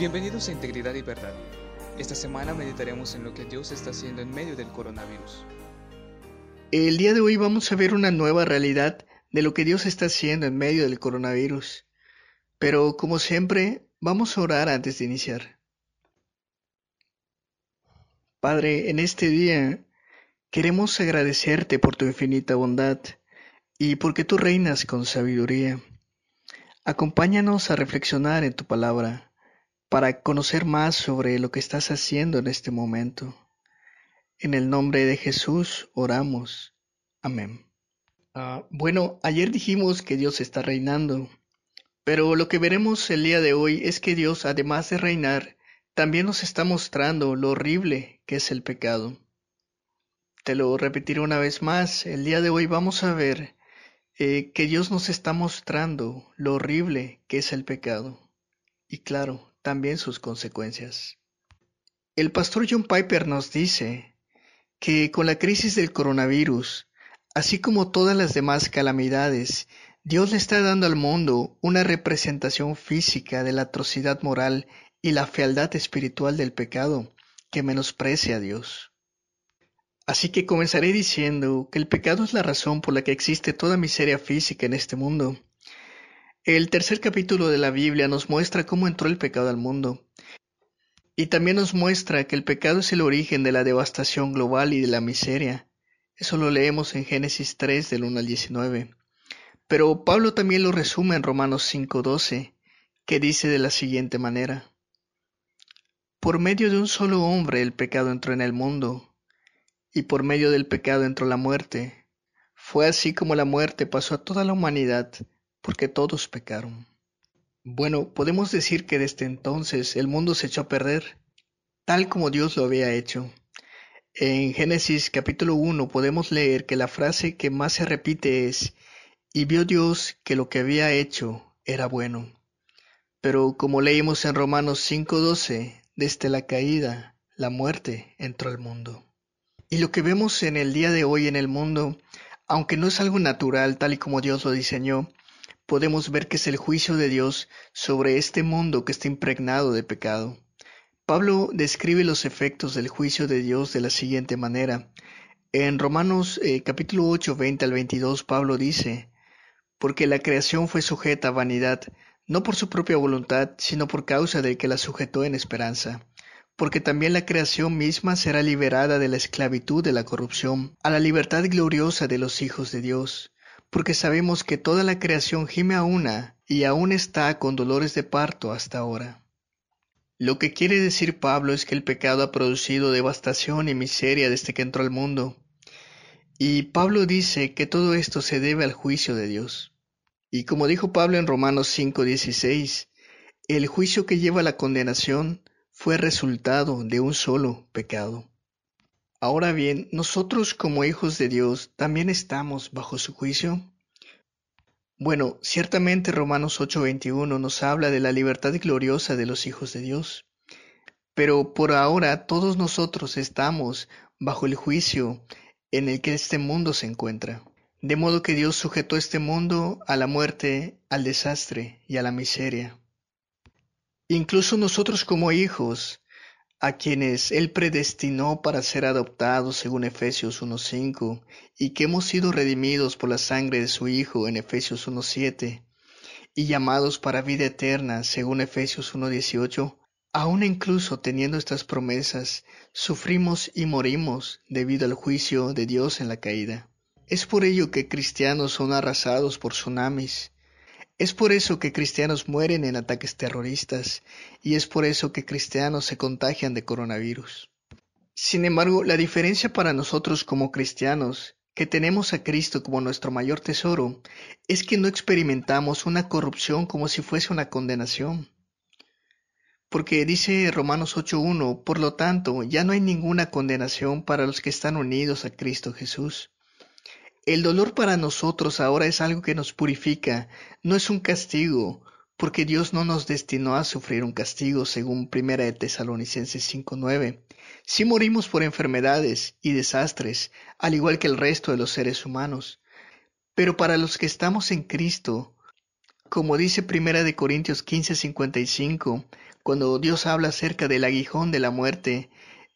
Bienvenidos a Integridad y Verdad. Esta semana meditaremos en lo que Dios está haciendo en medio del coronavirus. El día de hoy vamos a ver una nueva realidad de lo que Dios está haciendo en medio del coronavirus. Pero como siempre, vamos a orar antes de iniciar. Padre, en este día queremos agradecerte por tu infinita bondad y porque tú reinas con sabiduría. Acompáñanos a reflexionar en tu palabra para conocer más sobre lo que estás haciendo en este momento. En el nombre de Jesús oramos. Amén. Ah, bueno, ayer dijimos que Dios está reinando, pero lo que veremos el día de hoy es que Dios, además de reinar, también nos está mostrando lo horrible que es el pecado. Te lo repetiré una vez más, el día de hoy vamos a ver eh, que Dios nos está mostrando lo horrible que es el pecado. Y claro, también sus consecuencias. El pastor John Piper nos dice que con la crisis del coronavirus, así como todas las demás calamidades, Dios le está dando al mundo una representación física de la atrocidad moral y la fealdad espiritual del pecado que menosprecia a Dios. Así que comenzaré diciendo que el pecado es la razón por la que existe toda miseria física en este mundo el tercer capítulo de la Biblia nos muestra cómo entró el pecado al mundo. Y también nos muestra que el pecado es el origen de la devastación global y de la miseria. Eso lo leemos en Génesis 3 del 1 al 19. Pero Pablo también lo resume en Romanos 5:12, que dice de la siguiente manera. Por medio de un solo hombre el pecado entró en el mundo, y por medio del pecado entró la muerte. Fue así como la muerte pasó a toda la humanidad, porque todos pecaron. Bueno, podemos decir que desde entonces el mundo se echó a perder, tal como Dios lo había hecho. En Génesis capítulo 1 podemos leer que la frase que más se repite es, y vio Dios que lo que había hecho era bueno. Pero como leímos en Romanos 5:12, desde la caída, la muerte entró al mundo. Y lo que vemos en el día de hoy en el mundo, aunque no es algo natural tal y como Dios lo diseñó, podemos ver que es el juicio de Dios sobre este mundo que está impregnado de pecado. Pablo describe los efectos del juicio de Dios de la siguiente manera. En Romanos eh, capítulo 8, 20 al 22, Pablo dice, Porque la creación fue sujeta a vanidad, no por su propia voluntad, sino por causa del que la sujetó en esperanza. Porque también la creación misma será liberada de la esclavitud de la corrupción, a la libertad gloriosa de los hijos de Dios porque sabemos que toda la creación gime a una y aún está con dolores de parto hasta ahora. Lo que quiere decir Pablo es que el pecado ha producido devastación y miseria desde que entró al mundo. Y Pablo dice que todo esto se debe al juicio de Dios. Y como dijo Pablo en Romanos 5:16, el juicio que lleva la condenación fue resultado de un solo pecado. Ahora bien, nosotros como hijos de Dios también estamos bajo su juicio. Bueno, ciertamente Romanos 8:21 nos habla de la libertad gloriosa de los hijos de Dios. Pero por ahora todos nosotros estamos bajo el juicio en el que este mundo se encuentra. De modo que Dios sujetó este mundo a la muerte, al desastre y a la miseria. Incluso nosotros como hijos a quienes Él predestinó para ser adoptados según Efesios 1.5, y que hemos sido redimidos por la sangre de su Hijo en Efesios 1.7, y llamados para vida eterna según Efesios 1.18, aun incluso teniendo estas promesas, sufrimos y morimos debido al juicio de Dios en la caída. Es por ello que cristianos son arrasados por tsunamis, es por eso que cristianos mueren en ataques terroristas y es por eso que cristianos se contagian de coronavirus. Sin embargo, la diferencia para nosotros como cristianos, que tenemos a Cristo como nuestro mayor tesoro, es que no experimentamos una corrupción como si fuese una condenación. Porque dice Romanos 8.1, por lo tanto, ya no hay ninguna condenación para los que están unidos a Cristo Jesús el dolor para nosotros ahora es algo que nos purifica, no es un castigo, porque Dios no nos destinó a sufrir un castigo, según 1 de Tesalonicenses 5:9. Si morimos por enfermedades y desastres, al igual que el resto de los seres humanos. Pero para los que estamos en Cristo, como dice 1 de Corintios 15:55, cuando Dios habla acerca del aguijón de la muerte,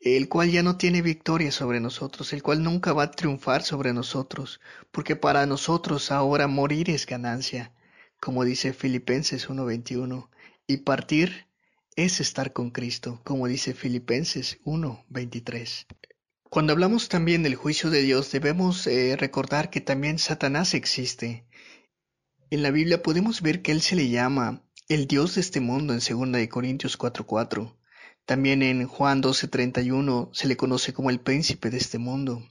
el cual ya no tiene victoria sobre nosotros, el cual nunca va a triunfar sobre nosotros, porque para nosotros ahora morir es ganancia, como dice Filipenses 1.21, y partir es estar con Cristo, como dice Filipenses 1.23. Cuando hablamos también del juicio de Dios, debemos eh, recordar que también Satanás existe. En la Biblia podemos ver que él se le llama el Dios de este mundo en 2 Corintios 4:4. También en Juan 12:31 se le conoce como el príncipe de este mundo.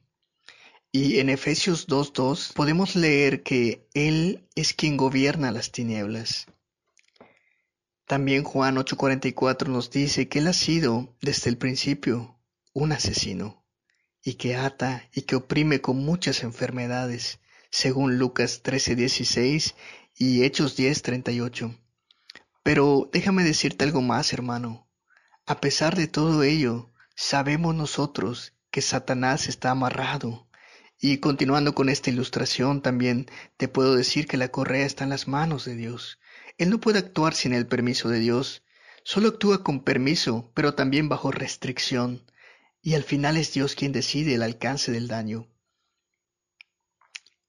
Y en Efesios 2:2 podemos leer que Él es quien gobierna las tinieblas. También Juan 8:44 nos dice que Él ha sido desde el principio un asesino y que ata y que oprime con muchas enfermedades, según Lucas 13:16 y Hechos 10:38. Pero déjame decirte algo más, hermano. A pesar de todo ello, sabemos nosotros que Satanás está amarrado. Y continuando con esta ilustración, también te puedo decir que la correa está en las manos de Dios. Él no puede actuar sin el permiso de Dios. Solo actúa con permiso, pero también bajo restricción y al final es Dios quien decide el alcance del daño.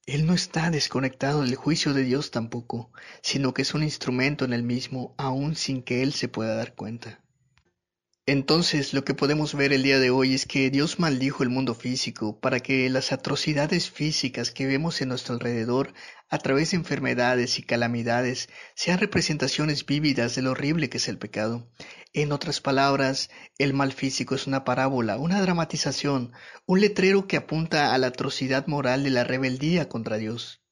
Él no está desconectado del juicio de Dios tampoco, sino que es un instrumento en el mismo, aun sin que Él se pueda dar cuenta. Entonces lo que podemos ver el día de hoy es que Dios maldijo el mundo físico para que las atrocidades físicas que vemos en nuestro alrededor a través de enfermedades y calamidades sean representaciones vívidas de lo horrible que es el pecado. En otras palabras, el mal físico es una parábola, una dramatización, un letrero que apunta a la atrocidad moral de la rebeldía contra Dios.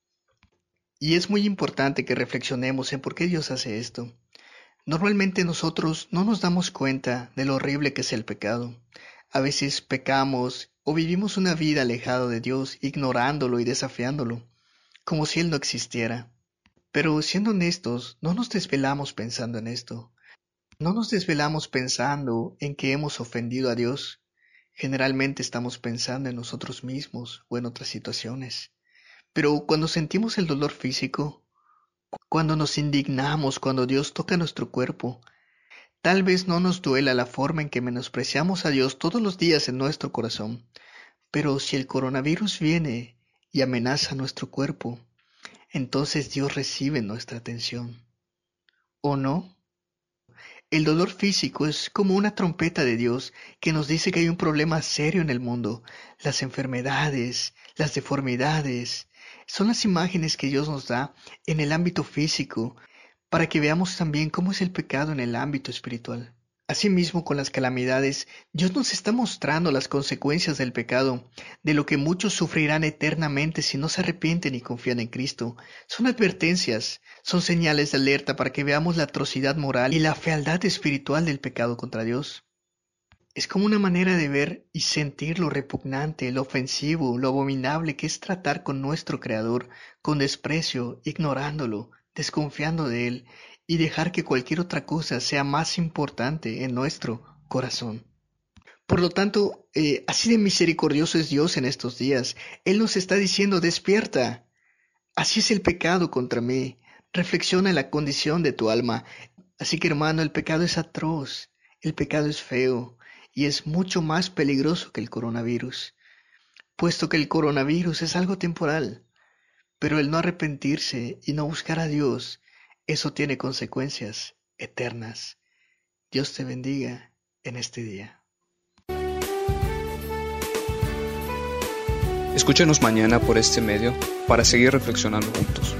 Y es muy importante que reflexionemos en por qué Dios hace esto. Normalmente nosotros no nos damos cuenta de lo horrible que es el pecado. A veces pecamos o vivimos una vida alejada de Dios, ignorándolo y desafiándolo, como si Él no existiera. Pero siendo honestos, no nos desvelamos pensando en esto. No nos desvelamos pensando en que hemos ofendido a Dios. Generalmente estamos pensando en nosotros mismos o en otras situaciones. Pero cuando sentimos el dolor físico, cuando nos indignamos, cuando Dios toca nuestro cuerpo, tal vez no nos duela la forma en que menospreciamos a Dios todos los días en nuestro corazón, pero si el coronavirus viene y amenaza nuestro cuerpo, entonces Dios recibe nuestra atención. ¿O no? El dolor físico es como una trompeta de Dios que nos dice que hay un problema serio en el mundo, las enfermedades, las deformidades, son las imágenes que Dios nos da en el ámbito físico para que veamos también cómo es el pecado en el ámbito espiritual. Asimismo, con las calamidades, Dios nos está mostrando las consecuencias del pecado, de lo que muchos sufrirán eternamente si no se arrepienten y confían en Cristo. Son advertencias, son señales de alerta para que veamos la atrocidad moral y la fealdad espiritual del pecado contra Dios. Es como una manera de ver y sentir lo repugnante, lo ofensivo, lo abominable que es tratar con nuestro Creador con desprecio, ignorándolo, desconfiando de Él y dejar que cualquier otra cosa sea más importante en nuestro corazón. Por lo tanto, eh, así de misericordioso es Dios en estos días. Él nos está diciendo, despierta. Así es el pecado contra mí. Reflexiona en la condición de tu alma. Así que hermano, el pecado es atroz, el pecado es feo, y es mucho más peligroso que el coronavirus, puesto que el coronavirus es algo temporal, pero el no arrepentirse y no buscar a Dios, eso tiene consecuencias eternas. Dios te bendiga en este día. Escúchenos mañana por este medio para seguir reflexionando juntos.